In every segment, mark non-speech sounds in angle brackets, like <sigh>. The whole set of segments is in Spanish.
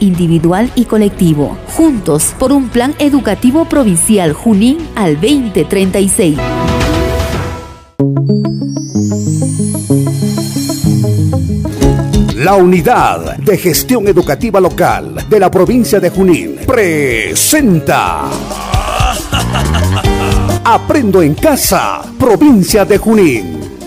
individual y colectivo. Juntos por un plan educativo provincial Junín al 2036. La Unidad de Gestión Educativa Local de la provincia de Junín presenta <laughs> Aprendo en Casa, provincia de Junín.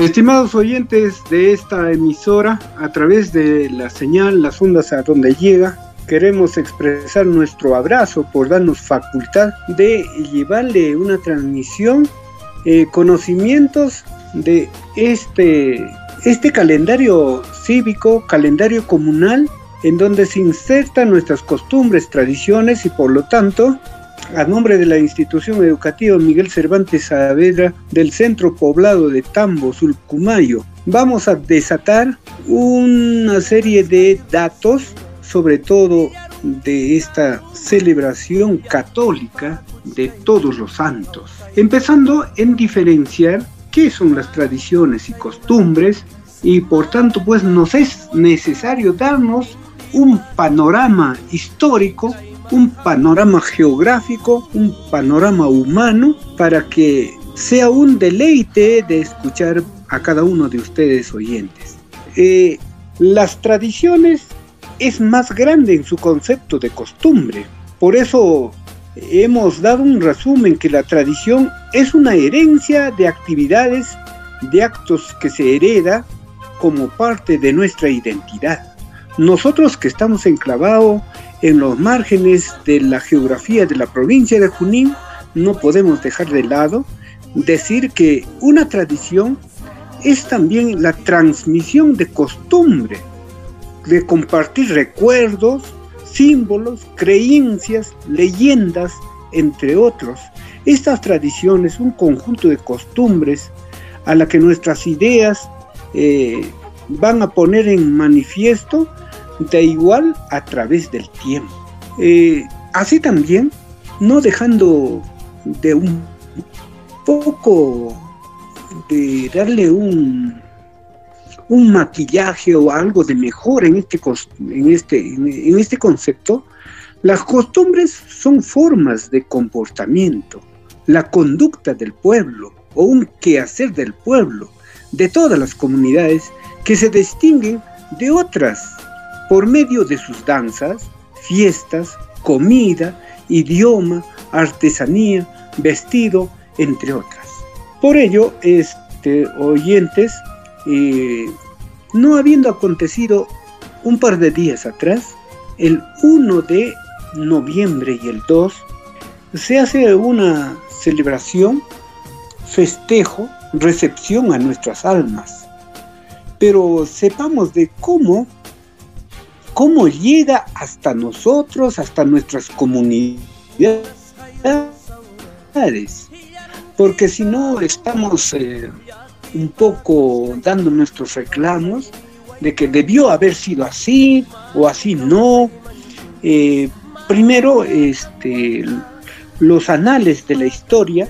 Estimados oyentes de esta emisora, a través de la señal, las ondas a donde llega, queremos expresar nuestro abrazo por darnos facultad de llevarle una transmisión, eh, conocimientos de este, este calendario cívico, calendario comunal, en donde se insertan nuestras costumbres, tradiciones y por lo tanto, a nombre de la institución educativa Miguel Cervantes Saavedra del centro poblado de Tambo, Sulcumayo, vamos a desatar una serie de datos sobre todo de esta celebración católica de todos los santos, empezando en diferenciar qué son las tradiciones y costumbres y por tanto pues nos es necesario darnos un panorama histórico, un panorama geográfico, un panorama humano para que sea un deleite de escuchar a cada uno de ustedes oyentes. Eh, las tradiciones es más grande en su concepto de costumbre. Por eso hemos dado un resumen que la tradición es una herencia de actividades, de actos que se hereda como parte de nuestra identidad. Nosotros que estamos enclavados en los márgenes de la geografía de la provincia de Junín, no podemos dejar de lado decir que una tradición es también la transmisión de costumbre de compartir recuerdos, símbolos, creencias, leyendas, entre otros. Estas tradiciones, un conjunto de costumbres a la que nuestras ideas eh, van a poner en manifiesto de igual a través del tiempo. Eh, así también, no dejando de un poco de darle un un maquillaje o algo de mejor en este, en este, en este concepto, las costumbres son formas de comportamiento, la conducta del pueblo o un quehacer del pueblo, de todas las comunidades que se distinguen de otras por medio de sus danzas, fiestas, comida, idioma, artesanía, vestido, entre otras. Por ello, este, oyentes, eh, no habiendo acontecido un par de días atrás, el 1 de noviembre y el 2, se hace una celebración, festejo, recepción a nuestras almas. Pero sepamos de cómo, cómo llega hasta nosotros, hasta nuestras comunidades. Porque si no estamos eh, un poco dando nuestros reclamos de que debió haber sido así o así no. Eh, primero, este, los anales de la historia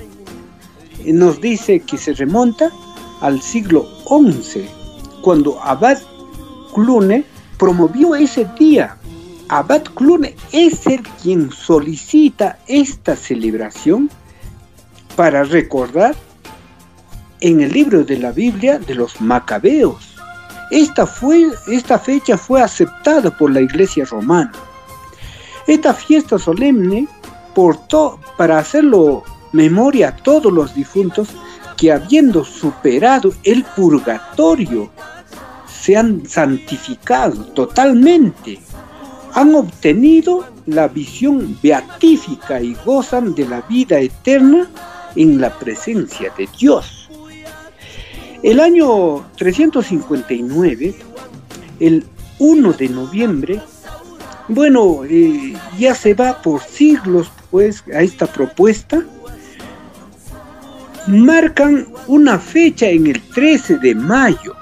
eh, nos dice que se remonta al siglo XI, cuando Abad Clune promovió ese día. Abad Clune es el quien solicita esta celebración para recordar en el libro de la Biblia de los macabeos. Esta, fue, esta fecha fue aceptada por la Iglesia romana. Esta fiesta solemne portó para hacerlo memoria a todos los difuntos que habiendo superado el purgatorio, se han santificado totalmente, han obtenido la visión beatífica y gozan de la vida eterna en la presencia de Dios. El año 359, el 1 de noviembre, bueno, eh, ya se va por siglos pues a esta propuesta, marcan una fecha en el 13 de mayo.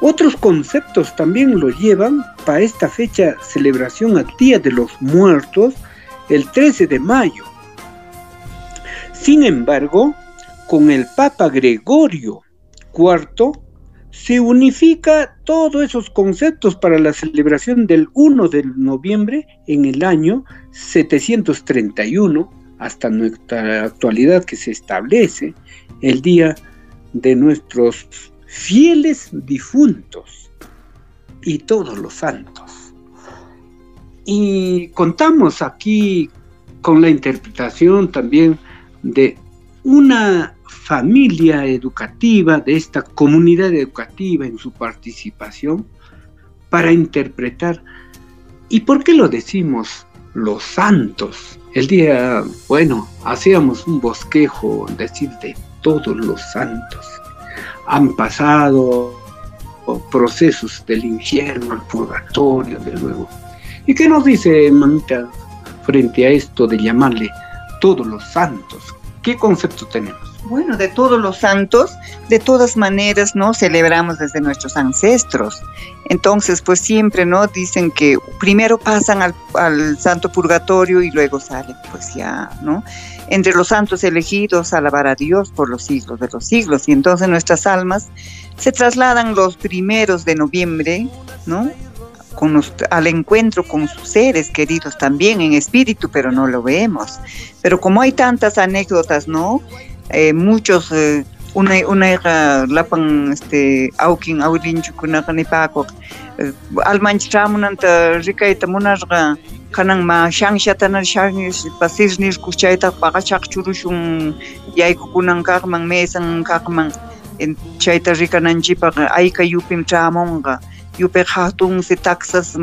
Otros conceptos también lo llevan para esta fecha celebración al Día de los Muertos, el 13 de mayo. Sin embargo, con el Papa Gregorio IV se unifica todos esos conceptos para la celebración del 1 de noviembre en el año 731 hasta nuestra actualidad que se establece el día de nuestros fieles difuntos y todos los santos. Y contamos aquí con la interpretación también de una familia educativa, de esta comunidad educativa en su participación, para interpretar. ¿Y por qué lo decimos los santos? El día, bueno, hacíamos un bosquejo, decir, de todos los santos. Han pasado procesos del infierno al purgatorio, de luego. ¿Y qué nos dice Manita frente a esto de llamarle todos los santos? ¿Qué concepto tenemos? Bueno, de todos los santos, de todas maneras, ¿no? Celebramos desde nuestros ancestros. Entonces, pues siempre, ¿no? Dicen que primero pasan al, al, santo purgatorio y luego salen, pues ya, ¿no? Entre los santos elegidos, alabar a Dios por los siglos de los siglos. Y entonces nuestras almas se trasladan los primeros de noviembre, ¿no? al encuentro con sus seres queridos también en espíritu, pero no lo vemos. Pero como hay tantas anécdotas, ¿no? Eh, muchos, eh, una, una lapan, este, aukin, munarga, kanan mashanshi atanarishani pasirni kuchayta paqachaq churushun yaykukunankaqman mesankaqman chayta rikananchipaq aika yupim traamunqa yupiq hatunsi taksas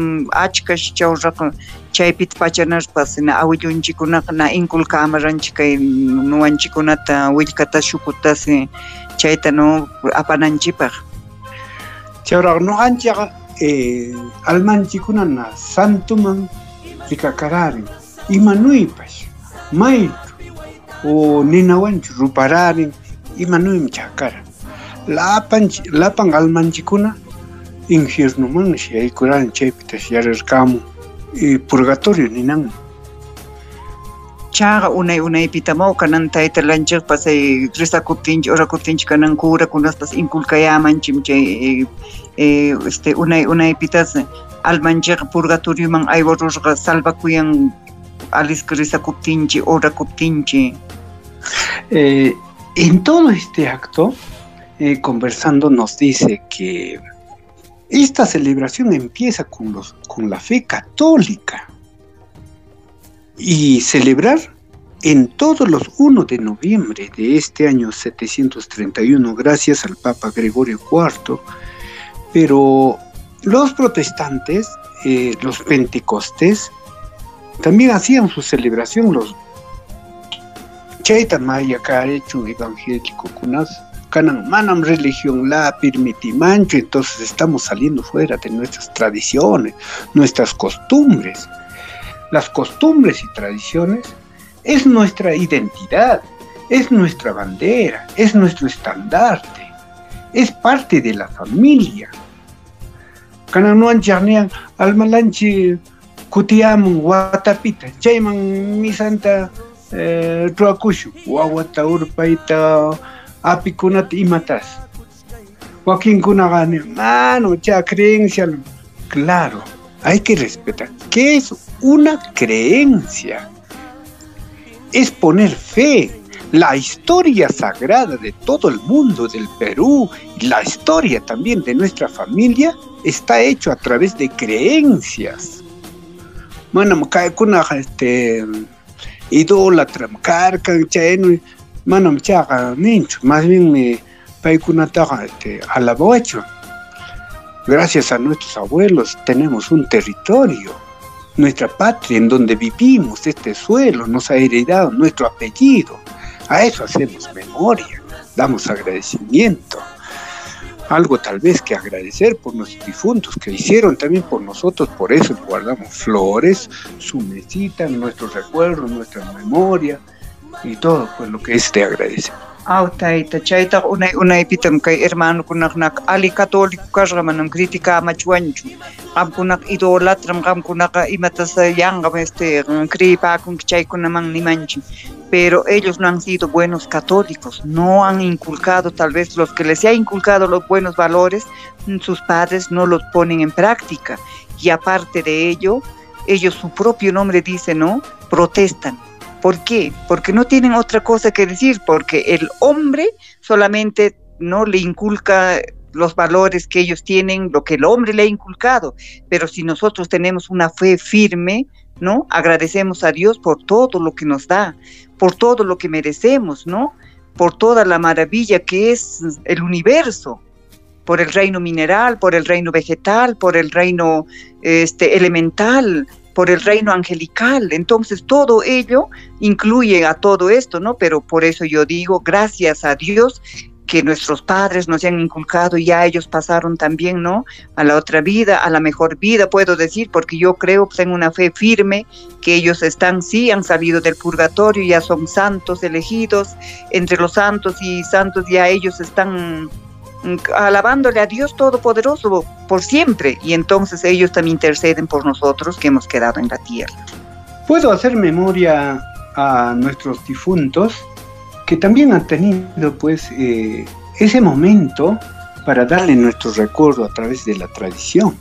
achkash chawraqa chaypit pachanarpas na awillunchikunaqa na inkulkamaranchik kay nuwanchikunata willkata shukutasi chayta no apananchipaq chawraq nuqanchik eh, almanchikunana santuman rikakararin imanuypash maytu o ninawanchu rupararin imanuymi chakara lapan lapan almanchikuna infiernoman shaykuran chaypitash yarirkamun y purgatorio ninan chaqa unay unaypitamaw kanan taytalanchikpas ay risakuptinchik urakuptinchik kanan kurakunaspas inkulkayamanchim chay este unay unaypitas almanchik purgatorioman aywarurqa salvakuyan alisqa risakuptinchik urakuptinchik eh, en todo este acto eh, conversando nos dice que esta celebración empieza con, los, con la fe católica y celebrar en todos los 1 de noviembre de este año 731 gracias al Papa Gregorio IV, pero los protestantes, eh, los pentecostés, también hacían su celebración los Chaita Maya hecho evangélico kunas canan manam religión la permitimancho, entonces estamos saliendo fuera de nuestras tradiciones, nuestras costumbres. Las costumbres y tradiciones es nuestra identidad, es nuestra bandera, es nuestro estandarte, es parte de la familia. Cananuan charnean almalanchi kutiamun watapita, chayman mi santa eh, ruakushu, wawata urpaita, apikunata imatas. Wakinkunagani, mano, ya creencia. Claro, hay que respetar. ¿Qué es una creencia? Es poner fe. la historia sagrada de todo el mundo, del Perú, la historia también de nuestra familia, está hecho a través de creencias. Este idólatra, más bien me este. Gracias a nuestros abuelos tenemos un territorio, nuestra patria en donde vivimos, este suelo nos ha heredado nuestro apellido. A eso hacemos memoria, damos agradecimiento. Algo tal vez que agradecer por nuestros difuntos que hicieron también por nosotros, por eso guardamos flores, su mesita, nuestros recuerdos, nuestra memoria y todo pues lo que es de agradecer. Autaita, chayta unay unaypitam kay hermano kunaknak ali católico kasqa manam critica machuanchu. Qamkunak idolatram qamkunaqa imatas yanqa este cripakun chaykunaman nimanchi. Pero ellos no han sido buenos católicos, no han inculcado tal vez los que les ha inculcado los buenos valores, sus padres no los ponen en práctica. Y aparte de ello, ellos su propio nombre dice, ¿no? Protestan ¿Por qué? Porque no tienen otra cosa que decir, porque el hombre solamente no le inculca los valores que ellos tienen, lo que el hombre le ha inculcado, pero si nosotros tenemos una fe firme, ¿no? Agradecemos a Dios por todo lo que nos da, por todo lo que merecemos, ¿no? Por toda la maravilla que es el universo, por el reino mineral, por el reino vegetal, por el reino este, elemental, por el reino angelical. Entonces todo ello incluye a todo esto, ¿no? Pero por eso yo digo, gracias a Dios que nuestros padres nos han inculcado y ya ellos pasaron también, ¿no? A la otra vida, a la mejor vida, puedo decir, porque yo creo, tengo una fe firme, que ellos están, sí, han salido del purgatorio, ya son santos elegidos, entre los santos y santos ya ellos están alabándole a Dios Todopoderoso por siempre y entonces ellos también interceden por nosotros que hemos quedado en la tierra. Puedo hacer memoria a nuestros difuntos que también han tenido pues eh, ese momento para darle nuestro recuerdo a través de la tradición.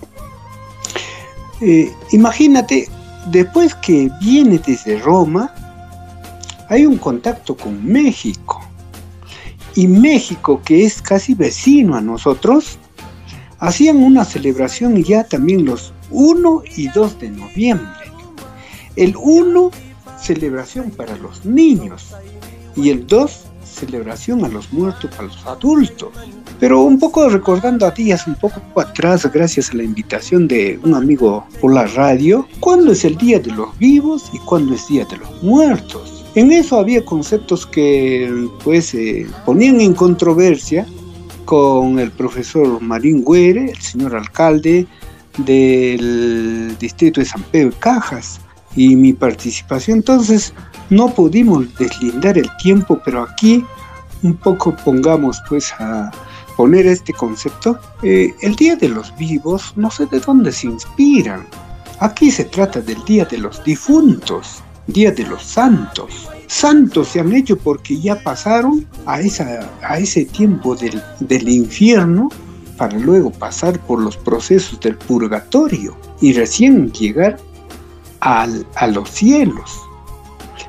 Eh, imagínate, después que viene desde Roma, hay un contacto con México y México, que es casi vecino a nosotros, hacían una celebración ya también los 1 y 2 de noviembre. El 1, celebración para los niños, y el 2, celebración a los muertos, para los adultos. Pero un poco recordando a días un poco atrás, gracias a la invitación de un amigo por la radio, ¿cuándo es el Día de los Vivos y cuándo es Día de los Muertos? En eso había conceptos que pues eh, ponían en controversia con el profesor Marín Güere, el señor alcalde del distrito de San Pedro de Cajas, y mi participación. Entonces no pudimos deslindar el tiempo, pero aquí un poco pongamos pues a poner este concepto. Eh, el Día de los Vivos, no sé de dónde se inspiran. Aquí se trata del Día de los Difuntos. Día de los Santos. Santos se han hecho porque ya pasaron a, esa, a ese tiempo del, del infierno para luego pasar por los procesos del purgatorio y recién llegar al, a los cielos.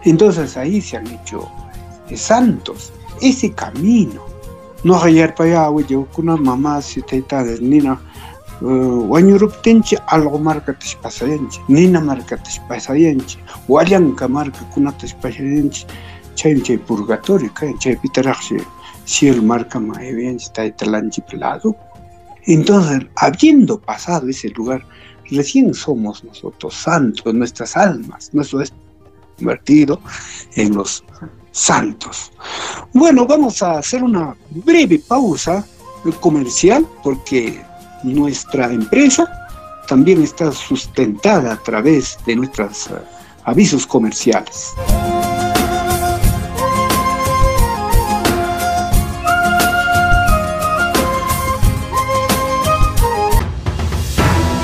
Entonces ahí se han hecho santos. Ese camino. No hallar para allá, con una mamá, si te está nina, wañuruptinchi algo markatash pasayanchi nina markatash pasayanchi wallanka markakunatash pasayanchi chaymi chay purgatorio kayan chaypitaraqshi cielo markama evianchi taytalanchip lado entonces habiendo pasado ese lugar recién somos nosotros santos nuestras almas nuestro es convertido en los santos. Bueno vamos a hacer una breve pausa comercial porque nuestra empresa también está sustentada a través de nuestros eh, avisos comerciales.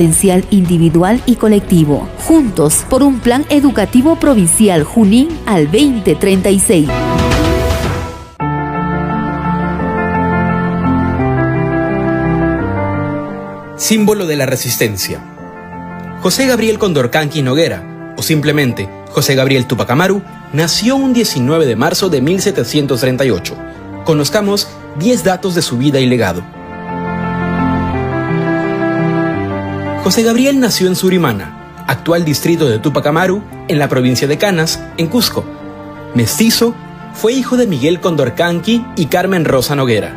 potencial individual y colectivo. Juntos por un plan educativo provincial Junín al 2036. Símbolo de la resistencia. José Gabriel Condorcanqui Noguera, o simplemente José Gabriel Tupac Amaru, nació un 19 de marzo de 1738. Conozcamos 10 datos de su vida y legado. José Gabriel nació en Surimana, actual distrito de Tupac Amaru, en la provincia de Canas, en Cusco. Mestizo, fue hijo de Miguel Condorcanqui y Carmen Rosa Noguera.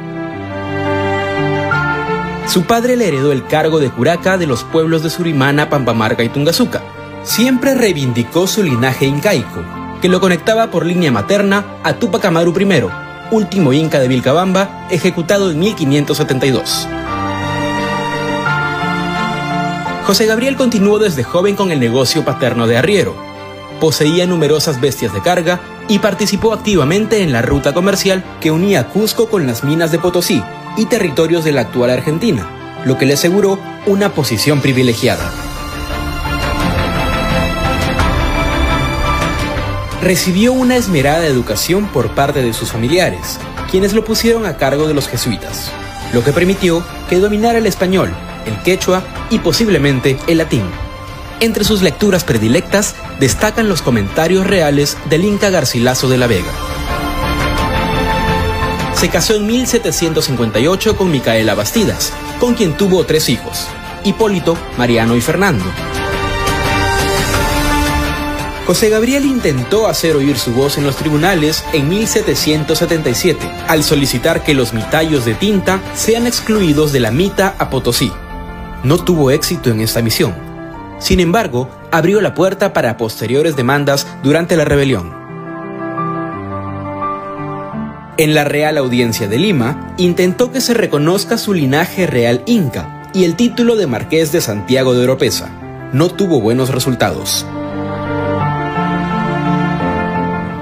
Su padre le heredó el cargo de curaca de los pueblos de Surimana, Pampamarca y Tungazuca. Siempre reivindicó su linaje incaico, que lo conectaba por línea materna a Tupac Amaru I, último inca de Vilcabamba, ejecutado en 1572. José Gabriel continuó desde joven con el negocio paterno de arriero. Poseía numerosas bestias de carga y participó activamente en la ruta comercial que unía Cusco con las minas de Potosí y territorios de la actual Argentina, lo que le aseguró una posición privilegiada. Recibió una esmerada educación por parte de sus familiares, quienes lo pusieron a cargo de los jesuitas, lo que permitió que dominara el español, el quechua y posiblemente el latín. Entre sus lecturas predilectas destacan los comentarios reales del Inca Garcilaso de la Vega. Se casó en 1758 con Micaela Bastidas, con quien tuvo tres hijos, Hipólito, Mariano y Fernando. José Gabriel intentó hacer oír su voz en los tribunales en 1777, al solicitar que los mitallos de tinta sean excluidos de la mita a Potosí no tuvo éxito en esta misión. Sin embargo, abrió la puerta para posteriores demandas durante la rebelión. En la Real Audiencia de Lima, intentó que se reconozca su linaje real inca y el título de Marqués de Santiago de Oropesa. No tuvo buenos resultados.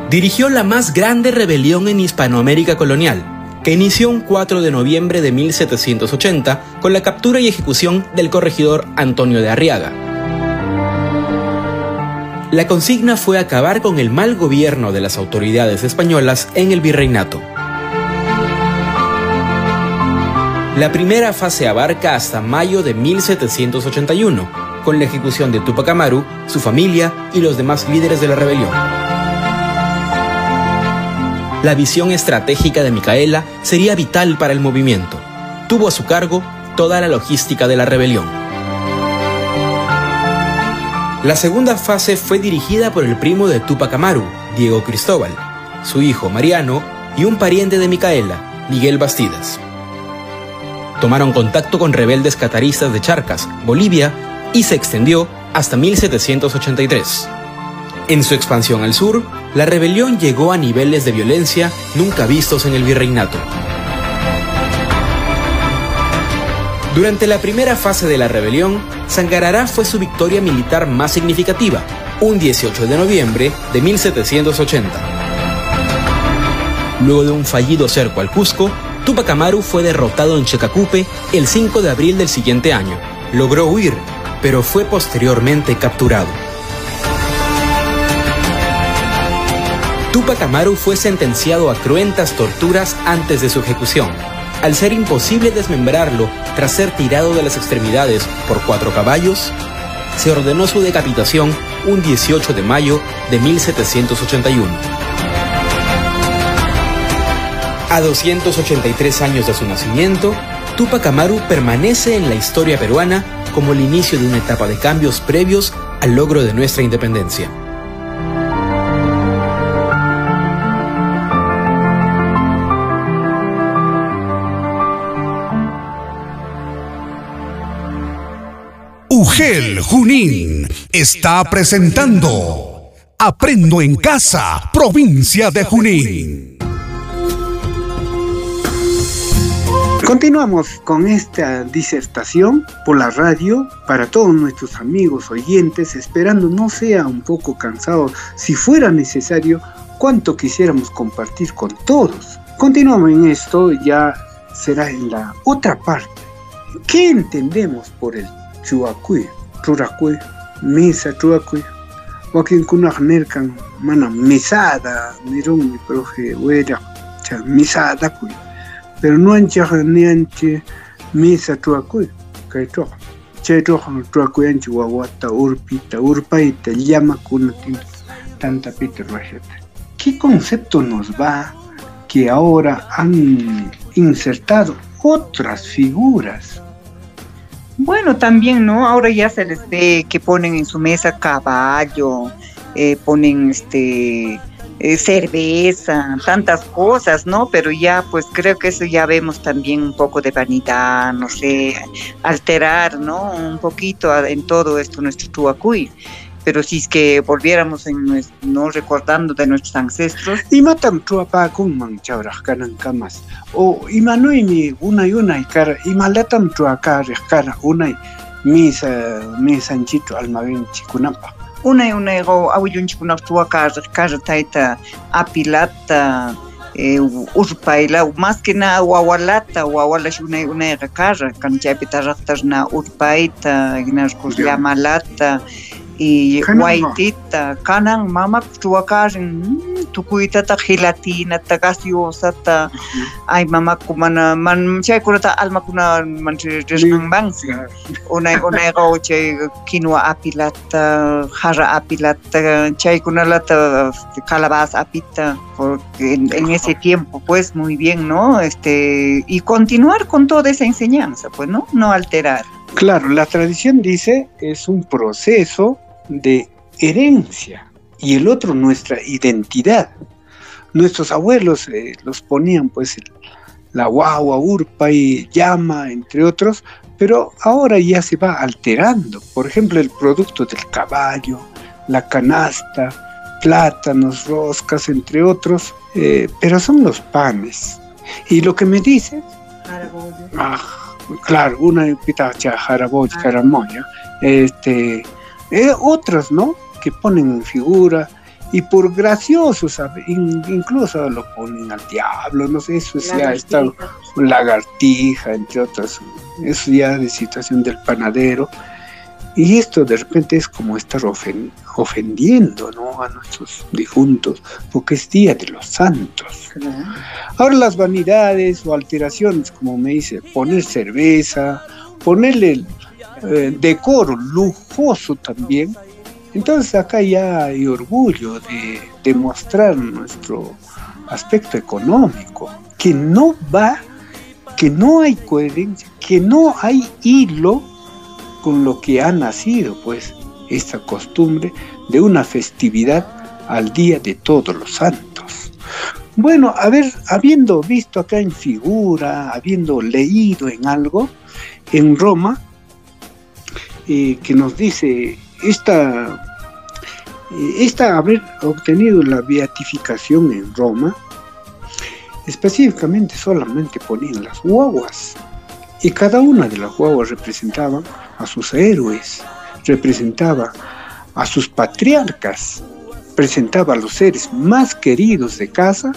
Dirigió la más grande rebelión en Hispanoamérica colonial, que inició un 4 de noviembre de 1780 con la captura y ejecución del corregidor Antonio de Arriaga. La consigna fue acabar con el mal gobierno de las autoridades españolas en el virreinato. La primera fase abarca hasta mayo de 1781, con la ejecución de Tupac Amaru, su familia y los demás líderes de la rebelión. La visión estratégica de Micaela sería vital para el movimiento. Tuvo a su cargo toda la logística de la rebelión. La segunda fase fue dirigida por el primo de Tupac Amaru, Diego Cristóbal, su hijo Mariano y un pariente de Micaela, Miguel Bastidas. Tomaron contacto con rebeldes cataristas de Charcas, Bolivia, y se extendió hasta 1783. En su expansión al sur, la rebelión llegó a niveles de violencia nunca vistos en el virreinato. Durante la primera fase de la rebelión, Sangarará fue su victoria militar más significativa, un 18 de noviembre de 1780. Luego de un fallido cerco al Cusco, Tupac Amaru fue derrotado en Checacupe el 5 de abril del siguiente año. Logró huir, pero fue posteriormente capturado. Tupac Amaru fue sentenciado a cruentas torturas antes de su ejecución. Al ser imposible desmembrarlo tras ser tirado de las extremidades por cuatro caballos, se ordenó su decapitación un 18 de mayo de 1781. A 283 años de su nacimiento, Tupac Amaru permanece en la historia peruana como el inicio de una etapa de cambios previos al logro de nuestra independencia. UGEL Junín está presentando Aprendo en Casa, provincia de Junín. Continuamos con esta disertación por la radio para todos nuestros amigos oyentes, esperando no sea un poco cansado, si fuera necesario, cuanto quisiéramos compartir con todos. Continuamos en esto, ya será en la otra parte. ¿Qué entendemos por el chuacuy, churacuy, mesa chuacuy? Joaquín kunaj nerkan mana mesada, mirón mi profe huera, cha mesada cuy. Pero no ancha ni anche mesa chuacuy, kay choja. Chay choja chuacuy anche wawata urpita, urpaita, llama kuna tanta pita rajeta. ¿Qué concepto nos va que ahora han insertado otras figuras. Bueno, también, ¿no? Ahora ya se les ve que ponen en su mesa caballo, eh, ponen este eh, cerveza, tantas cosas, ¿no? Pero ya, pues creo que eso ya vemos también un poco de vanidad, no sé, alterar, ¿no? Un poquito en todo esto nuestro tuacuy pero si es que volviéramos en nuestro, no recordando de nuestros ancestros. Camas. O imanuimi una y una y cara, y malatam chuaca cara una y misa misa anchito cara taita apilata. Eh, urpaila más que nada cara kanchapita raktarna urpaita llamalata y guaitita kanan mama chuakarin tukuitata gelatinata gaseosata. Ay mama kumana man chaykunata almakuna man rishkanman unay unayqa chay quinoa apilata jarra apilata chaykunalata calabaza apita porque en, en ese tiempo pues muy bien no este y continuar con toda esa enseñanza pues no no alterar Claro, la tradición dice es un proceso de herencia y el otro nuestra identidad. Nuestros abuelos eh, los ponían pues la guagua, urpa y llama, entre otros, pero ahora ya se va alterando. Por ejemplo, el producto del caballo, la canasta, plátanos, roscas, entre otros, eh, pero son los panes. Y lo que me dices, ah, claro, una pitacha, jaraboy, caramoya, este, eh, otras, ¿no? Que ponen figura y por graciosos, incluso lo ponen al diablo, no sé, eso es ya está lagartija, entre otras, eso ya de situación del panadero. Y esto de repente es como estar ofendiendo ¿no? a nuestros difuntos, porque es Día de los Santos. Ahora las vanidades o alteraciones, como me dice, poner cerveza, ponerle eh, decoro lujoso también. Entonces acá ya hay orgullo de demostrar nuestro aspecto económico, que no va, que no hay coherencia, que no hay hilo con lo que ha nacido, pues, esta costumbre de una festividad al Día de Todos los Santos. Bueno, a ver, habiendo visto acá en figura, habiendo leído en algo, en Roma eh, que nos dice esta, eh, esta haber obtenido la beatificación en Roma, específicamente solamente ponían las guaguas y cada una de las guaguas representaba a sus héroes, representaba a sus patriarcas, presentaba a los seres más queridos de casa,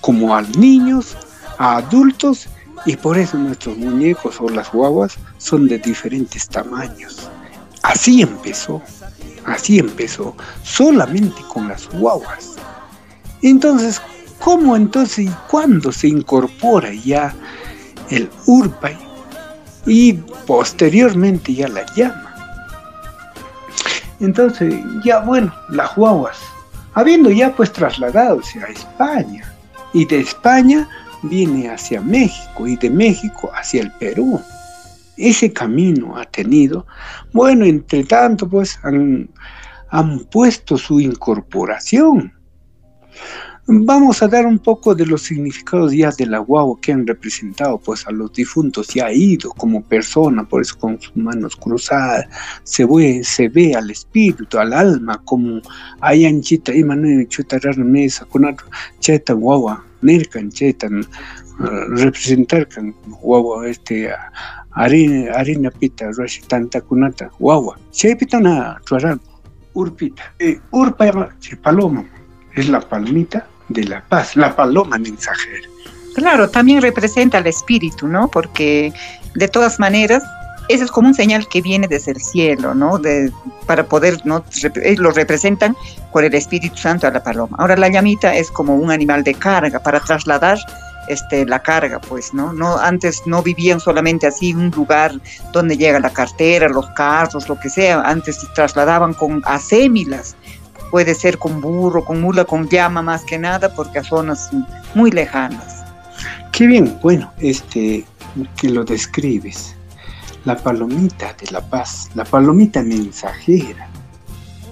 como a niños, a adultos y por eso nuestros muñecos o las guaguas son de diferentes tamaños. Así empezó, así empezó, solamente con las guaguas. Entonces, ¿cómo entonces y cuándo se incorpora ya el urpay y posteriormente ya la llama? Entonces, ya bueno, las guaguas, habiendo ya pues trasladado a España, y de España viene hacia México y de México hacia el Perú. Ese camino ha tenido, bueno, entre tanto, pues han, han puesto su incorporación. Vamos a dar un poco de los significados ya de la guagua que han representado pues a los difuntos, ya ido como persona, por eso con sus manos cruzadas, se ve, se ve al espíritu, al alma, como hay anchita y mano chuta mesa con cheta guagua, nercan chetan, representar con guagua este harina, pita, rashi tanta kunata, guagua, pita na urpita, eh, urpa paloma, es la palmita de la paz, la paloma mensajera. Claro, también representa el espíritu, ¿no? Porque de todas maneras, eso es como un señal que viene desde el cielo, ¿no? De, para poder, ¿no? Lo representan con el Espíritu Santo a la paloma. Ahora la llamita es como un animal de carga para trasladar este, la carga, pues, ¿no? no Antes no vivían solamente así, un lugar donde llega la cartera, los carros, lo que sea, antes se trasladaban con asémilas puede ser con burro, con mula, con llama más que nada, porque a zonas muy lejanas. Qué bien, bueno, este, que lo describes. La palomita de la paz, la palomita mensajera,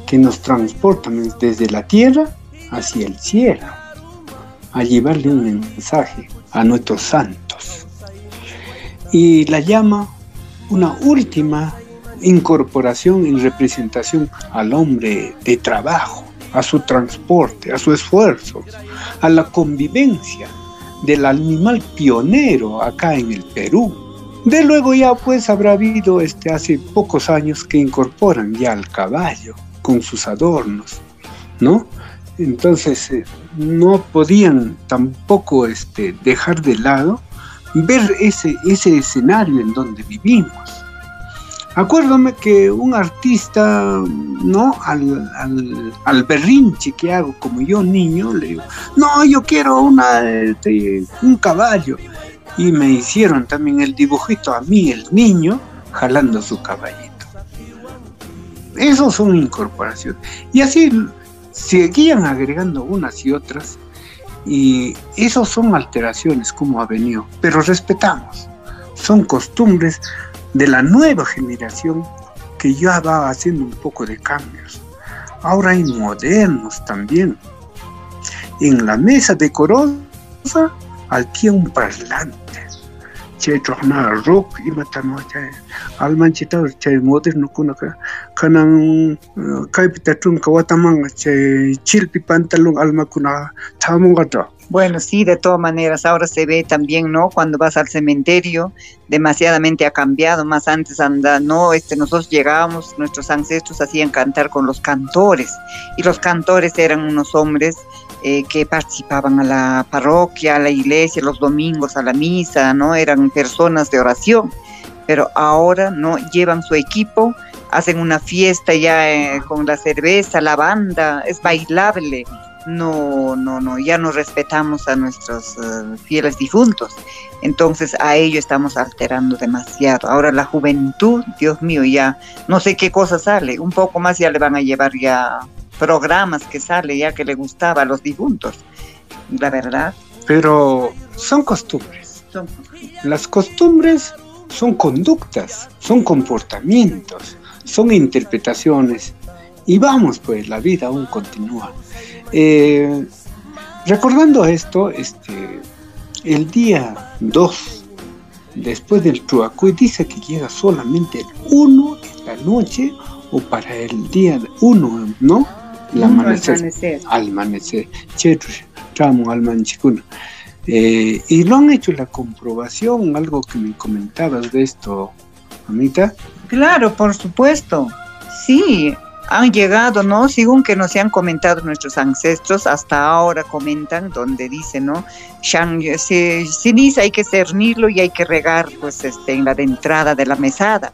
que nos transporta desde la tierra hacia el cielo, a llevarle un mensaje a nuestros santos. Y la llama una última incorporación en representación al hombre de trabajo, a su transporte, a su esfuerzo, a la convivencia del animal pionero acá en el Perú. De luego ya pues habrá habido este hace pocos años que incorporan ya al caballo con sus adornos, ¿no? Entonces eh, no podían tampoco este, dejar de lado ver ese, ese escenario en donde vivimos Acuérdame que un artista, ¿no? Al, al, berrinche que hago como yo niño, le digo, no, yo quiero una, este, un caballo. Y me hicieron también el dibujito a mí, el niño, jalando su caballito. Eso son incorporaciones. Y así seguían agregando unas y otras. Y esos son alteraciones como ha venido. Pero respetamos. Son costumbres de la nueva generación que ya va haciendo un poco de cambios. Ahora hay modernos también. En la mesa decorosa al un parlante. Che trojna rock y matano che almanchita che moderno kuna kanan kaipita tun kawatamanga che chilpi alma kuna bueno, sí, de todas maneras, ahora se ve también, ¿no? Cuando vas al cementerio, demasiadamente ha cambiado, más antes anda, ¿no? Este, nosotros llegábamos, nuestros ancestros hacían cantar con los cantores, y los cantores eran unos hombres eh, que participaban a la parroquia, a la iglesia, los domingos, a la misa, ¿no? Eran personas de oración, pero ahora, ¿no? Llevan su equipo, hacen una fiesta ya eh, con la cerveza, la banda, es bailable no, no, no, ya no respetamos a nuestros eh, fieles difuntos. Entonces a ello estamos alterando demasiado. Ahora la juventud, Dios mío, ya no sé qué cosa sale. Un poco más ya le van a llevar ya programas que sale ya que le gustaba a los difuntos. La verdad. Pero son costumbres. Son. Las costumbres son conductas, son comportamientos, son interpretaciones. Y vamos, pues la vida aún continúa. Eh, recordando esto, este, el día 2, después del Truacuy, dice que llega solamente el 1 de la noche o para el día 1, ¿no? Amanecer. Amanecer. Eh, y lo han hecho la comprobación, algo que me comentabas de esto, Amita. Claro, por supuesto. Sí, han llegado, ¿no? Según que nos han comentado nuestros ancestros, hasta ahora comentan, donde dice, ¿no? Ceniza hay que cernirlo y hay que regar, pues, este, en la entrada de la mesada.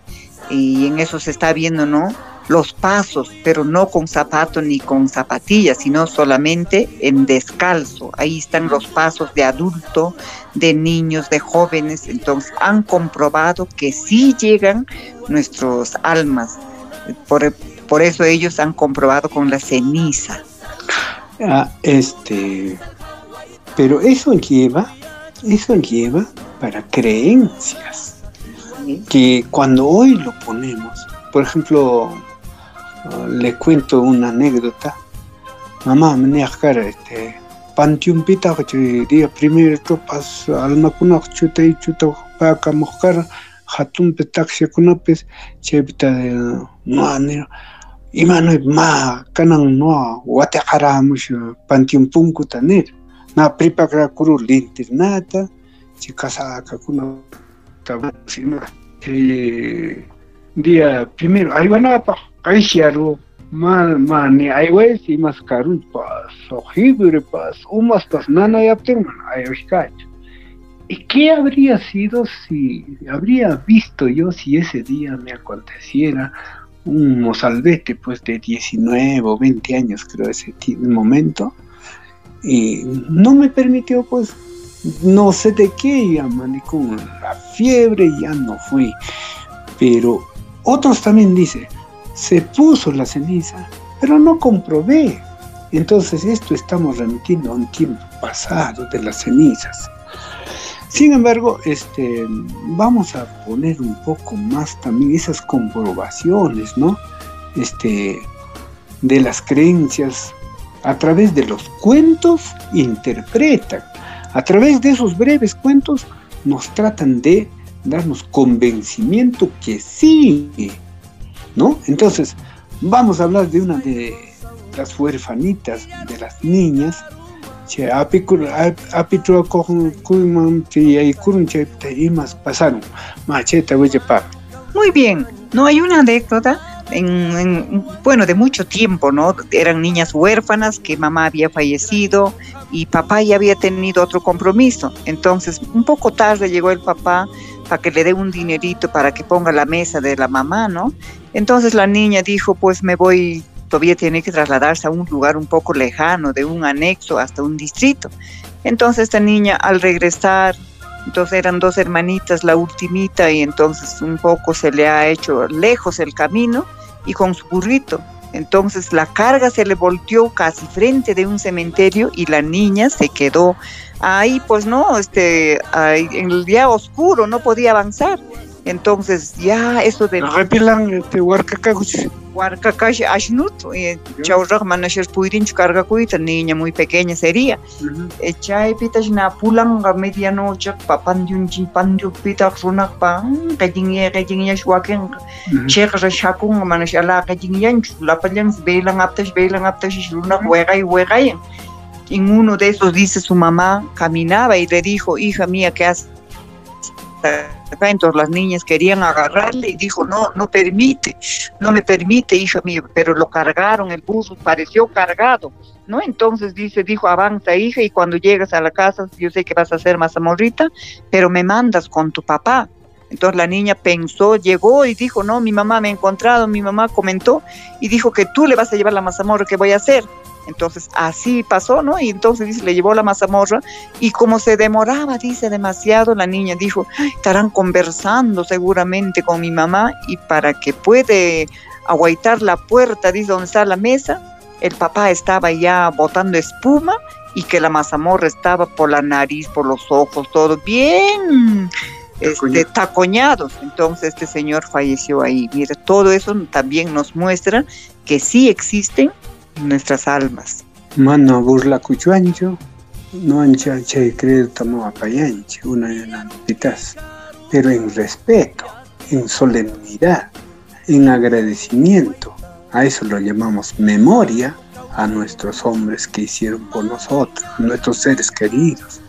Y en eso se está viendo, ¿no? Los pasos, pero no con zapato ni con zapatillas, sino solamente en descalzo. Ahí están los pasos de adulto, de niños, de jóvenes. Entonces han comprobado que sí llegan nuestros almas por, por eso ellos han comprobado con la ceniza. Ah, este, pero eso lleva, eso lleva para creencias. Que cuando hoy lo ponemos, por ejemplo, le cuento una anécdota. Mamá, me este, pantiumpita día primero topas almakunaq chutay chuta pakamuqkara hatunpi takshikunapis chaypita no imanay ma kanan no watiqaramush pantiun punkuta nir na pripakrakuru lintirnata chay kasakakuna chay día primero aywanapaq qayshiaru mal mani ayways imas karunpas ojibripas umastas nanayaptinman ayawishkachu ¿Y qué habría sido si habría visto yo si ese día me aconteciera un mozalbete pues de 19 o 20 años creo ese momento y no me permitió pues no sé de qué ya maní con la fiebre ya no fui. Pero otros también dice se puso la ceniza pero no comprobé entonces esto estamos remitiendo a un tiempo pasado de las cenizas sin embargo, este, vamos a poner un poco más también esas comprobaciones, ¿no? Este, de las creencias a través de los cuentos interpretan. A través de esos breves cuentos nos tratan de darnos convencimiento que sí, ¿no? Entonces, vamos a hablar de una de las huerfanitas, de las niñas, muy bien no hay una anécdota en, bueno, de mucho tiempo, ¿no? Eran niñas huérfanas que mamá había fallecido y papá ya había tenido otro compromiso. Entonces, un poco tarde llegó el papá para que le dé un dinerito para que ponga la mesa de la mamá, ¿no? Entonces la niña dijo, pues me voy todavía tiene que trasladarse a un lugar un poco lejano, de un anexo hasta un distrito. Entonces esta niña al regresar, entonces eran dos hermanitas, la ultimita, y entonces un poco se le ha hecho lejos el camino y con su burrito. Entonces la carga se le volteó casi frente de un cementerio y la niña se quedó ahí, pues no, este, en el día oscuro, no podía avanzar. Entonces ya eso de... Repilan este huarcacaguch. Huarcacash ashnut, chaurraq manashar puidinchu cargacuyta, niña muy pequeña sería. Chaypitas na pulanga medianoche papandiunchi pandiupita runaqpa qillinye qillinye shuaken cheqra shakun manash ala qillinyanchu lapallan velan aptash velan aptash runaq hueqay hueqayan. En uno de esos dice su mamá caminaba y le dijo, hija mía, ¿qué haces? entonces las niñas querían agarrarle y dijo, no, no permite, no me permite, hija mía, pero lo cargaron, el burro pareció cargado, ¿no? Entonces dice, dijo, avanza, hija, y cuando llegas a la casa, yo sé que vas a ser mazamorrita, pero me mandas con tu papá. Entonces la niña pensó, llegó y dijo, no, mi mamá me ha encontrado, mi mamá comentó y dijo que tú le vas a llevar la mazamorra que voy a hacer. Entonces así pasó, ¿no? Y entonces dice, le llevó la mazamorra y como se demoraba, dice, demasiado, la niña dijo, estarán conversando seguramente con mi mamá y para que puede aguaitar la puerta, dice, donde está la mesa, el papá estaba ya botando espuma y que la mazamorra estaba por la nariz, por los ojos, todo bien este, tacoñados. Entonces este señor falleció ahí. Mira, todo eso también nos muestra que sí existen nuestras almas. Mano burla cuchuancho, no ancha che creer tamo apayanche, una pitas, pero en respeto, en solemnidad, en agradecimiento. A eso lo llamamos memoria a nuestros hombres que hicieron por nosotros, nuestros seres queridos,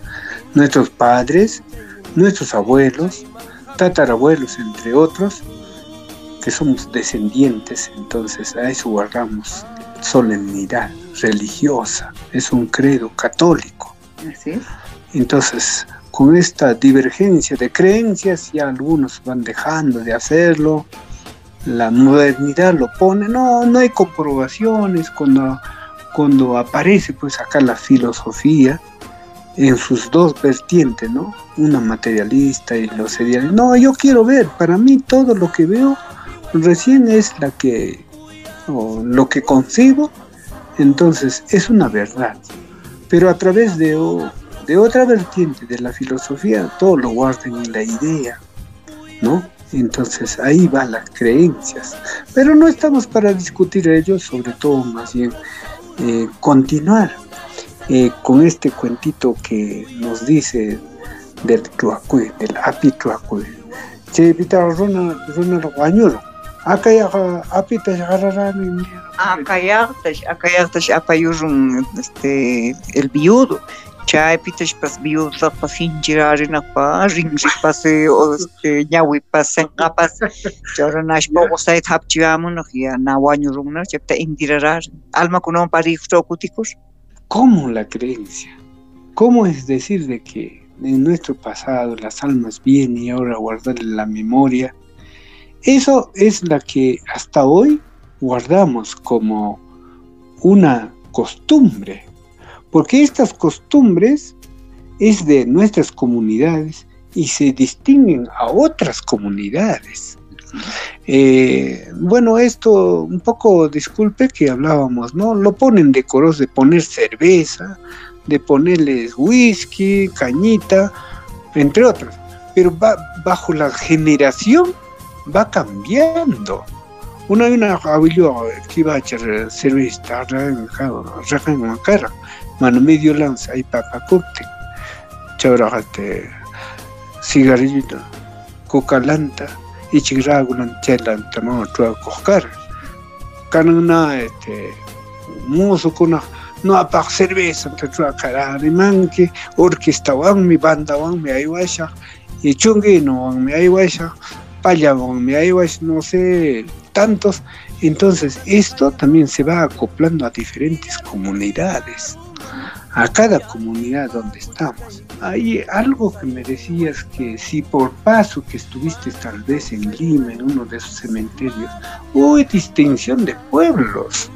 nuestros padres, nuestros abuelos, tatarabuelos, entre otros, que somos descendientes, entonces a eso guardamos solemnidad religiosa, es un credo católico. Entonces, con esta divergencia de creencias, ya algunos van dejando de hacerlo, la modernidad lo pone, no, no hay comprobaciones cuando, cuando aparece pues acá la filosofía en sus dos vertientes, ¿no? Una materialista y lo sería, no, yo quiero ver, para mí todo lo que veo recién es la que o lo que concibo, entonces es una verdad. Pero a través de, de otra vertiente de la filosofía, todo lo guardan en la idea, ¿no? Entonces ahí van las creencias. Pero no estamos para discutir ello, sobre todo más bien eh, continuar. eh, con este cuentito que nos dice del Tuacue, del Api Tuacue. Che, pita runa, runa ya, acá ya, apayurun, este, el viudo. Pas viudo, este, ya. Alma kunon. ¿Cómo la creencia? ¿Cómo es decir de que en nuestro pasado las almas vienen y ahora guardarle la memoria? Eso es la que hasta hoy guardamos como una costumbre, porque estas costumbres es de nuestras comunidades y se distinguen a otras comunidades. Eh, bueno, esto un poco, disculpe que hablábamos, ¿no? Lo ponen decoros de poner cerveza, de ponerles whisky, cañita, entre otros. Pero bajo la generación va cambiando. Una una abuelo que iba a echar cerveza, raja en la cara, mano medio lanza y para corte. Chabrajate, cigarrillito, coca lanta ichigragunan chaylantama truakoqkar kanana este musukuna no apaq cervezanta truaqararimanki orquestawanmi bandawanmi aywashaq y chunguinowanmi aywashaq pallawanmi aywash no sé tantos. Entonces esto también se va acoplando a diferentes comunidades a cada comunidad donde estamos. Hay algo que me decías que si por paso que estuviste tal vez en Lima, en uno de esos cementerios, hubo distinción de pueblos,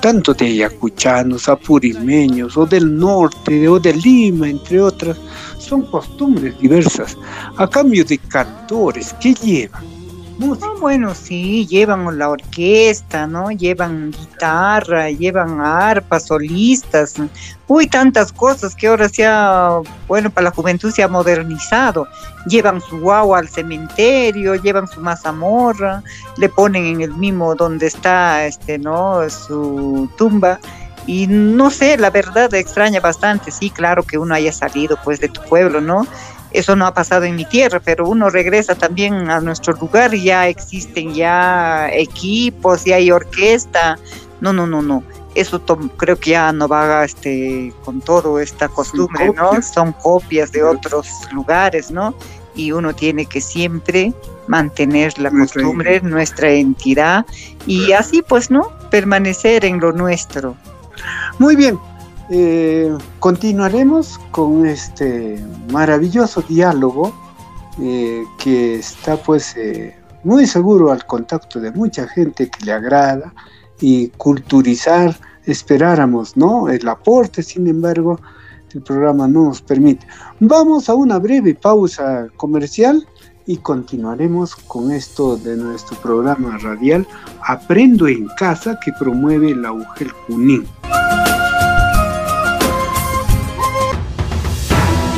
tanto de ayacuchanos, apurimeños, o del norte, o de Lima, entre otras, son costumbres diversas, a cambio de cantores, ¿qué llevan? Bueno, sí, llevan la orquesta, ¿no? Llevan guitarra, llevan arpas, solistas, uy, tantas cosas que ahora se ha, bueno, para la juventud se ha modernizado. Llevan su guagua al cementerio, llevan su mazamorra, le ponen en el mismo donde está, este, ¿no? Su tumba. Y no sé, la verdad extraña bastante, sí, claro que uno haya salido pues de tu pueblo, ¿no? Eso no ha pasado en mi tierra, pero uno regresa también a nuestro lugar y ya existen ya equipos, ya hay orquesta. No, no, no, no. Eso creo que ya no va este, con todo esta costumbre, ¿no? Son copias de otros lugares, ¿no? Y uno tiene que siempre mantener la costumbre, nuestra entidad y así pues, ¿no? Permanecer en lo nuestro. Muy bien, eh, continuaremos con este maravilloso diálogo eh, que está pues eh, muy seguro al contacto de mucha gente que le agrada y culturizar, esperáramos, ¿no? El aporte, sin embargo, el programa no nos permite. Vamos a una breve pausa comercial y continuaremos con esto de nuestro programa radial Aprendo en Casa que promueve la UGEL Junín.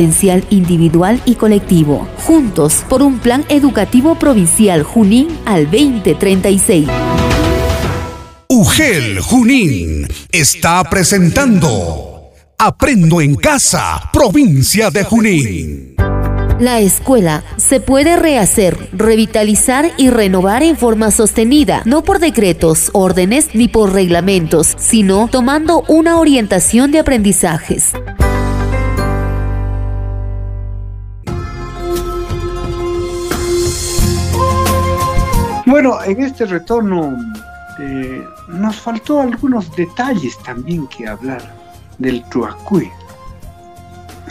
potencial individual y colectivo, juntos por un plan educativo provincial Junín al 2036. UGEL Junín está presentando Aprendo en Casa, provincia de Junín. La escuela se puede rehacer, revitalizar y renovar en forma sostenida, no por decretos, órdenes ni por reglamentos, sino tomando una orientación de aprendizajes. Bueno, en este retorno eh, nos faltó algunos detalles también que hablar del Truacue,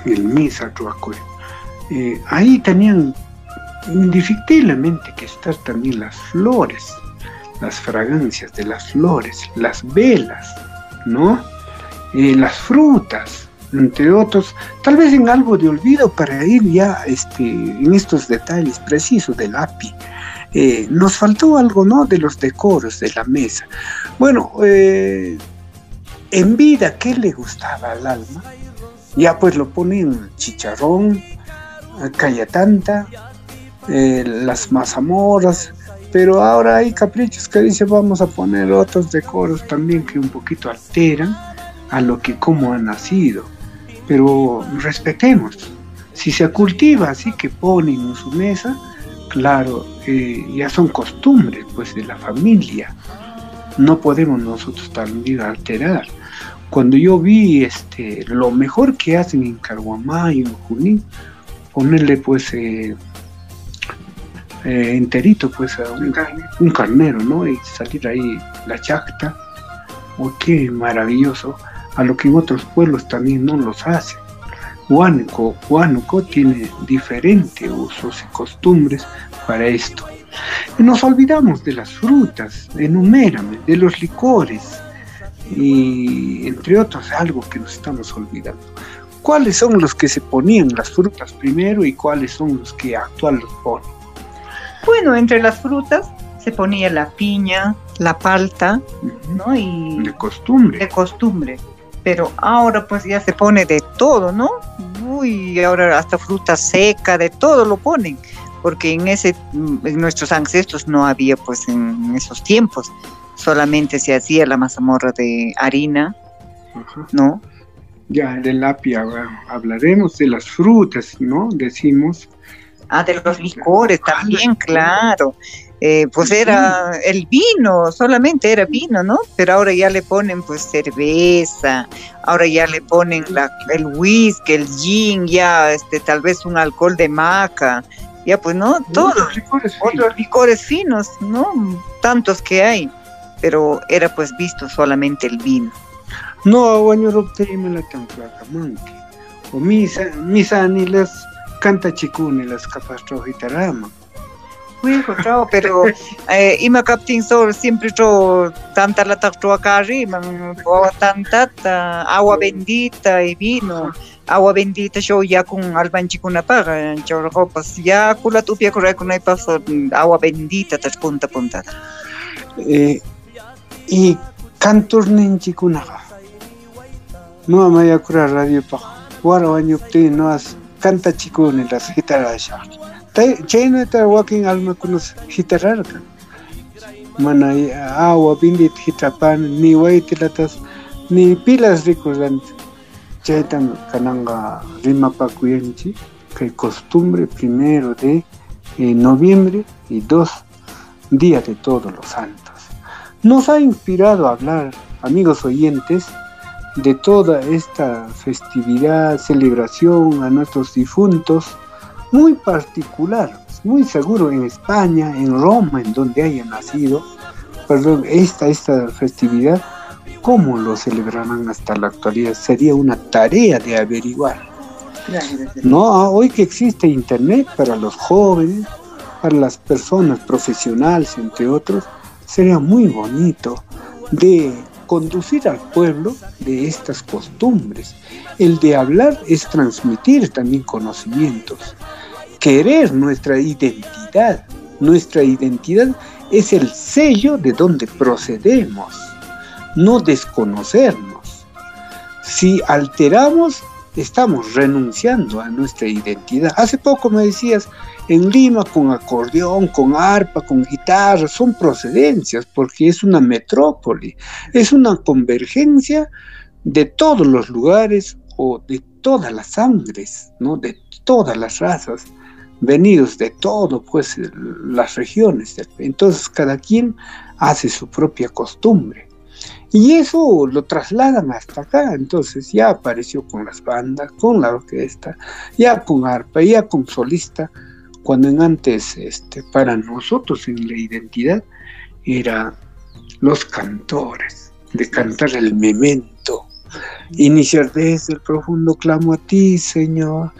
el Misa Truacue. Eh, ahí tenían indefectiblemente que estar también las flores, las fragancias de las flores, las velas, ¿no? eh, las frutas, entre otros, tal vez en algo de olvido para ir ya este, en estos detalles precisos del API. Eh, nos faltó algo, ¿no? De los decoros de la mesa. Bueno, eh, en vida, ¿qué le gustaba al alma? Ya pues lo ponen chicharrón, cayatanta, eh, las mazamoras, pero ahora hay caprichos que dicen vamos a poner otros decoros también que un poquito alteran a lo que como ha nacido. Pero respetemos, si se cultiva así que ponen en su mesa, claro, eh, ya son costumbres pues de la familia. No podemos nosotros también alterar. Cuando yo vi este lo mejor que hacen en Caruamá y en Junín, ponerle pues eh, eh, enterito pues a un, carnero, ¿no? Y salir ahí la chacta. Oh, qué maravilloso. A lo que en otros pueblos también no los hacen. Huánuco, Huánuco tiene diferentes usos y costumbres para esto. Nos olvidamos de las frutas, enumérame, de los licores y entre otros algo que nos estamos olvidando. ¿Cuáles son los que se ponían las frutas primero y cuáles son los que actualmente los ponen? Bueno, entre las frutas se ponía la piña, la palta, ¿no? Y de costumbre. De costumbre. Pero ahora pues ya se pone de todo, ¿no? Uy, ahora hasta fruta seca, de todo lo ponen, porque en ese, en nuestros ancestros no había pues en esos tiempos, solamente se hacía la mazamorra de harina, ¿no? Ya del apia hablaremos de las frutas, ¿no? Decimos Ah, de los licores también, claro. Eh, pues era el vino, solamente era vino, ¿no? Pero ahora ya le ponen pues cerveza, ahora ya le ponen la, el whisky, el gin, ya este tal vez un alcohol de maca, ya pues no, todos licores otros licores finos, ¿no? Tantos que hay, pero era pues visto solamente el vino. No, bueno, la tan o misa, misa ni las canta chikuni las capas rojitarama. Uy, trao, pero eh, ima captain sol siempre tro tanta la tacto acá arriba, tanta agua bendita y vino. Agua bendita yo ya con albanchi con paga, pues ya kula tupia corre con hay paso agua bendita tas punta punta. Eh, y cantor ninchi kunaga. No amaya kura radio pa. Wara wanyupti no as canta chikuni las gitarasha. Chayna ta wakin alma kunos gitararka. Mana agua bindit hitrapan ni waitilatas ni pilas rikurant. Chaytan kananga rimapakuyanchi que costumbre primero de eh, noviembre y dos día de todos los santos. Nos ha inspirado a hablar, amigos oyentes, de toda esta festividad, celebración a nuestros difuntos, muy particular, muy seguro en España, en Roma, en donde haya nacido, perdón, esta, esta festividad, cómo lo celebrarán hasta la actualidad, sería una tarea de averiguar. No, hoy que existe internet para los jóvenes, para las personas profesionales, entre otros, sería muy bonito de conducir al pueblo de estas costumbres. El de hablar es transmitir también conocimientos, querer nuestra identidad. Nuestra identidad es el sello de donde procedemos, no desconocernos. Si alteramos, estamos renunciando a nuestra identidad. Hace poco me decías, en Lima con acordeón, con arpa, con guitarra, son procedencias porque es una metrópoli, es una convergencia de todos los lugares o de todas las sangres, ¿no? de todas las razas, venidos de todo, pues las regiones. Entonces cada quien hace su propia costumbre. Y eso lo trasladan hasta acá, entonces ya apareció con las bandas, con la orquesta, ya con arpa, ya con solista, cuando en antes este, para nosotros en la identidad era los cantores, de cantar el memento, iniciar desde el profundo clamo a ti, Señor.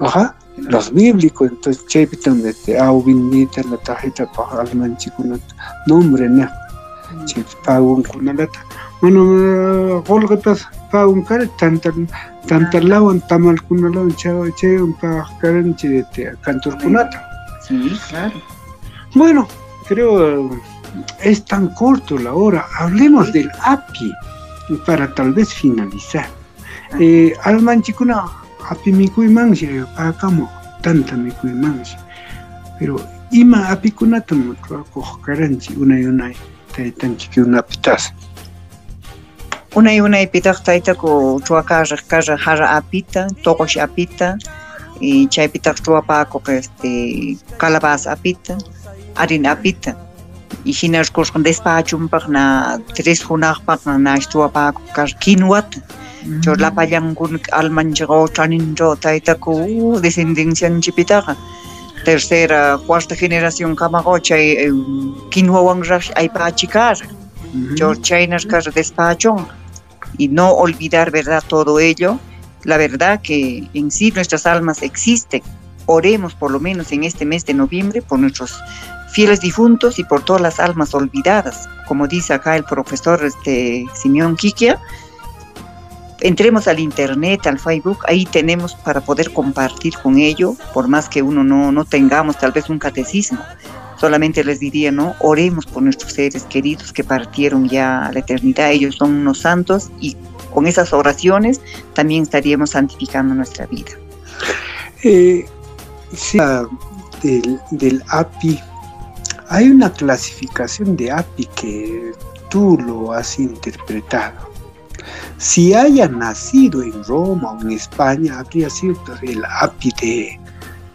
Ajá, los bíblicos, entonces, chepitan de te au bendita la tarjeta para alman chikunat, nombre, ne, chep pagun kunalata. Bueno, volgatas, paun kar tantar tantar lawan tamal kunalawan chao che un pa karanchi de cantor kunata. Sí, claro. Bueno, creo es tan corto la hora. Hablemos del API para tal vez finalizar. Eh, almanchikuna api mikuymanshi pakamo tanta mikuymanshi. Pero ima apikunata mutrakuq karanchi unay unay taytanchik unapitas. Unay unay pitaq taytaku chuakarriq karra hara apita, toqosh apita, y chaypitaq chuapakuq este calabaza apita, harina apita. Y hina rikushqan despachunpaq na tres hunaqpaq na chuapakuq kar quinoata. Chur lapallankuna almanchaq chanincho taytaku descendencianchipitaqa. Tercera, cuarta generación kamago chay quinoawan rash aypachikar. Chur chaynas kar despachon. Y no olvidar, ¿verdad?, todo ello. La verdad que en sí nuestras almas existen. Oremos por lo menos en este mes de noviembre por nuestros fieles difuntos y por todas las almas olvidadas. Como dice acá el profesor este, Simeón Quiquia, entremos al internet, al Facebook, ahí tenemos para poder compartir con ello, por más que uno no, no tengamos tal vez un catecismo. Solamente les diría, ¿no? Oremos por nuestros seres queridos que partieron ya a la eternidad. Ellos son unos santos y con esas oraciones también estaríamos santificando nuestra vida. Eh, del, del API, hay una clasificación de API que tú lo has interpretado. Si haya nacido en Roma o en España, habría sido el API de,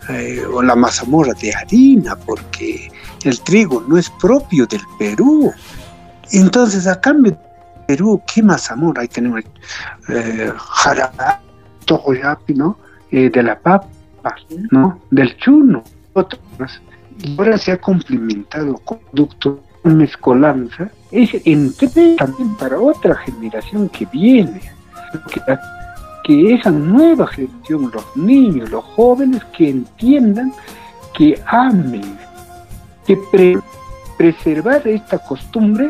eh, o la mazamorra de harina, porque el trigo no es propio del Perú. Entonces, a cambio de Perú, ¿qué mazamorra? Ahí tenemos eh, jarabe, tojoyapi, ¿no? Eh, de la papa, ¿no? Del chuno, otras. Y ahora se ha complementado con productos mezcolanza, es entre también para otra generación que viene. Que, esa nueva generación, los niños, los jóvenes, que entiendan, que amen, que pre preservar esta costumbre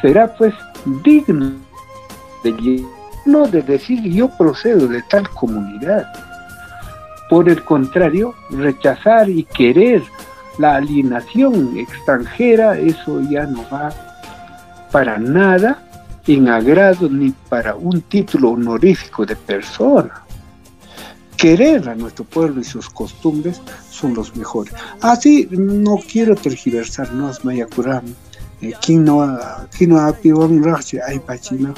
será pues digno de no de decir yo procedo de tal comunidad. Por el contrario, rechazar y querer la alienación extranjera, eso ya no va para nada en agrado ni para un título honorífico de persona. Querer a nuestro pueblo y sus costumbres son los mejores. Así no quiero tergiversar, no es mayacuram. ¿Quién no ha piwan rachi ay pachina?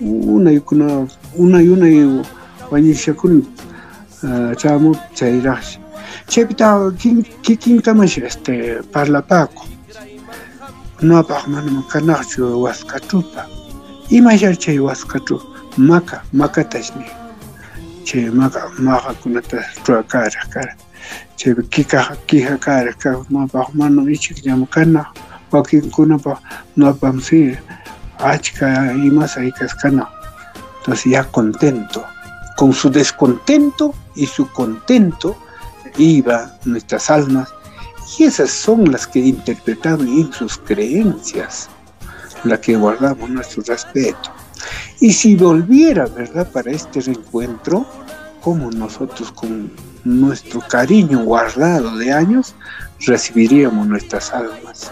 Una y una, una y una y chairachi. Chepita, ¿quién tamash este parlapaco? No apagman makanachu waskatupa. Imashar chay waskatu maka makatashni. Che maka maka kunata tuakara kara. Che kika kika kara ka no apagman ichik yamakana. Wakin kunapa no apamsi. Achka. Entonces ya contento. Con su descontento y su contento iba nuestras almas y esas son las que interpretaban en sus creencias, las que guardamos nuestro respeto. Y si volviera, ¿verdad?, para este reencuentro, como nosotros con nuestro cariño guardado de años, recibiríamos nuestras almas.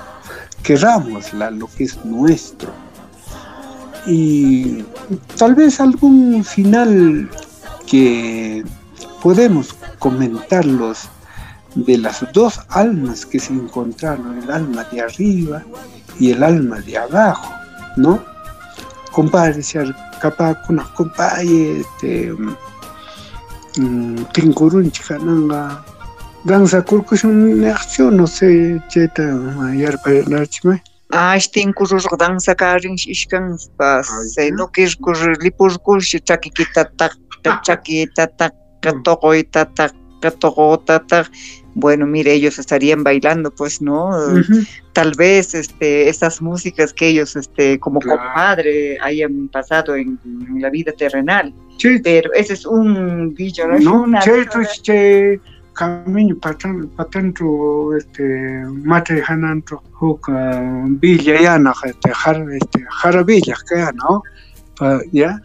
Querrámosla, lo que es nuestro. Y tal vez algún final que podemos comentarlos de las dos almas que se encontraron, el alma de arriba y el alma de abajo, ¿no? Compadre, capaz con las compadre, este, tinkurun chikananga, danza kurkushun acción, no sé, cheta, mayar para narchime. Ash tinkurur danza karin ishkan, pas, no lipurkur, chakikitatak, chakitatak, toqoytatak, toqotatak, bueno, mire, ellos estarían bailando, pues, ¿no? Uh -huh. Tal vez este, esas músicas que ellos, este, como claro. compadre, hayan pasado en, en la vida terrenal. Sí. Pero ese es un dicho, ¿no? No, una... Che, che, camino patento, este, mate hananto, hoka, villa yana, este, jar, este, jaravilla, que ¿no? Pa, ¿Ya?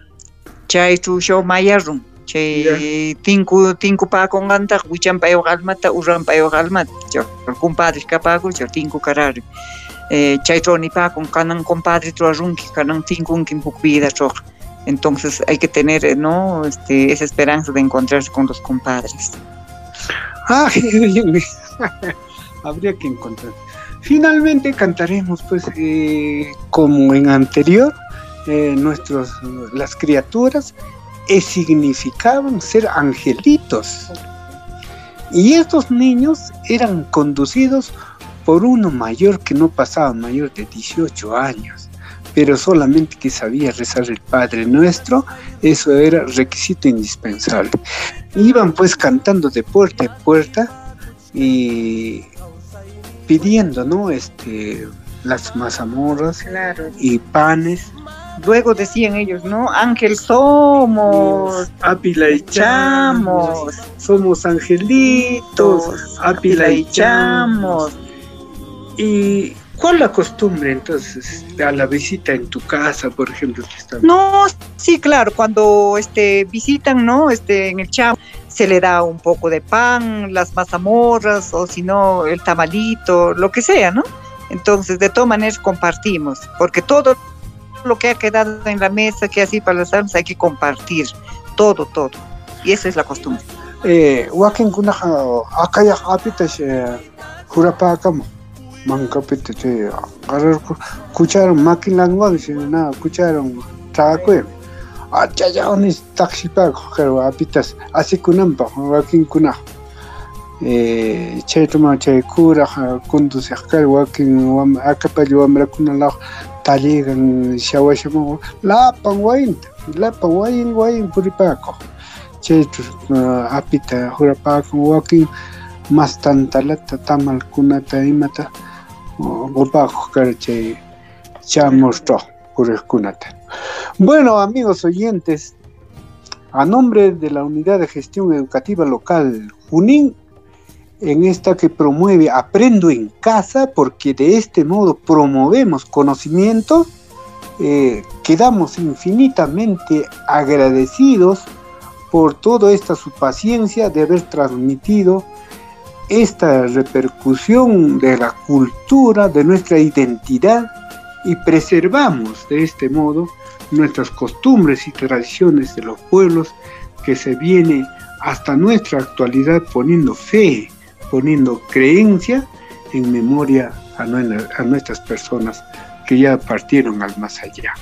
chaychu show mayarun chay tinku tinku pakonqantaq wichanpayuq almata urranpayuq almata compadre kapakur chay tinku karari. Eh, chaytro nipakun kanan compadre runki kanan tinkunkin huk vida troq entonces hay que tener no este, esa esperanza de encontrarse con los compadres. Ah, <laughs> habría que encontrar. Finalmente cantaremos pues eh, como en anterior eh, nuestros las criaturas significaban ser angelitos. Y estos niños eran conducidos por uno mayor que no pasaba mayor de 18 años, pero solamente que sabía rezar el Padre Nuestro, eso era requisito indispensable. Iban pues cantando de puerta en puerta y pidiendo, ¿no? Este, las mazamorras y panes luego decían ellos, ¿no? Ángel somos, Ápila y chamos, somos angelitos, Ápila y chamos. ¿Y cuál la costumbre entonces a la visita en tu casa, por ejemplo? No, sí, claro, cuando este, visitan, ¿no? Este, en el chamo se le da un poco de pan, las mazamorras o si no el tamalito, lo que sea, ¿no? Entonces, de todas maneras compartimos, porque todo lo que ha quedado en la mesa, que así para las almas hay que compartir, todo, todo. Y esa es la costumbre. Eh, wakin kuna akaya apita jurapa kama mankapita che makilan wang se na kucharon traque acha ya onis taxi pa kero apitas así kunampa wakin kuna eh chetuma che kura conduce akal wakin akapalli wamrakuna la taligan shawashama lapan wayinta lapan wayin wayin puripako chaychu uh, apita hurapakun wakin mas tantalata tamalkunata imata qurpaquk kara chay chamurto puriqkunata bueno amigos oyentes a nombre de la Unidad de Gestión Educativa Local Junín en esta que promueve Aprendo en casa, porque de este modo promovemos conocimiento, eh, quedamos infinitamente agradecidos por toda esta su paciencia de haber transmitido esta repercusión de la cultura, de nuestra identidad y preservamos de este modo nuestras costumbres y tradiciones de los pueblos que se viene hasta nuestra actualidad poniendo fe poniendo creencia en memoria a, nuestras personas que ya partieron al más allá.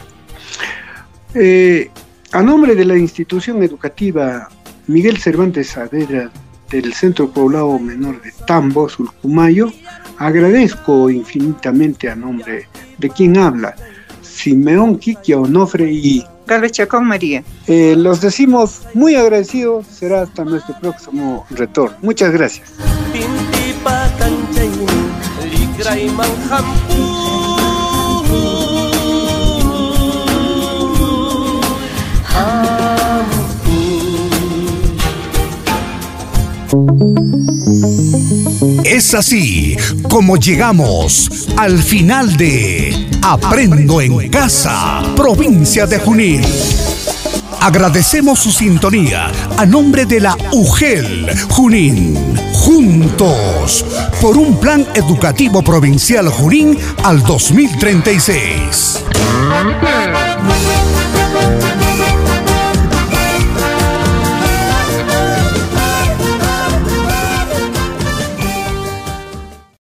Eh, a nombre de la institución educativa Miguel Cervantes Saavedra del Centro Poblado Menor de Tambo, Sulcumayo, agradezco infinitamente a nombre de quien habla, Simeón Quiquia Onofre y Chacón María. Eh, los decimos muy agradecidos, será hasta nuestro próximo retorno. Muchas gracias. Es así como llegamos al final de Aprendo en Casa, provincia de Junín. Agradecemos su sintonía a nombre de la UGEL Junín. Juntos por un plan educativo provincial Junín al 2036.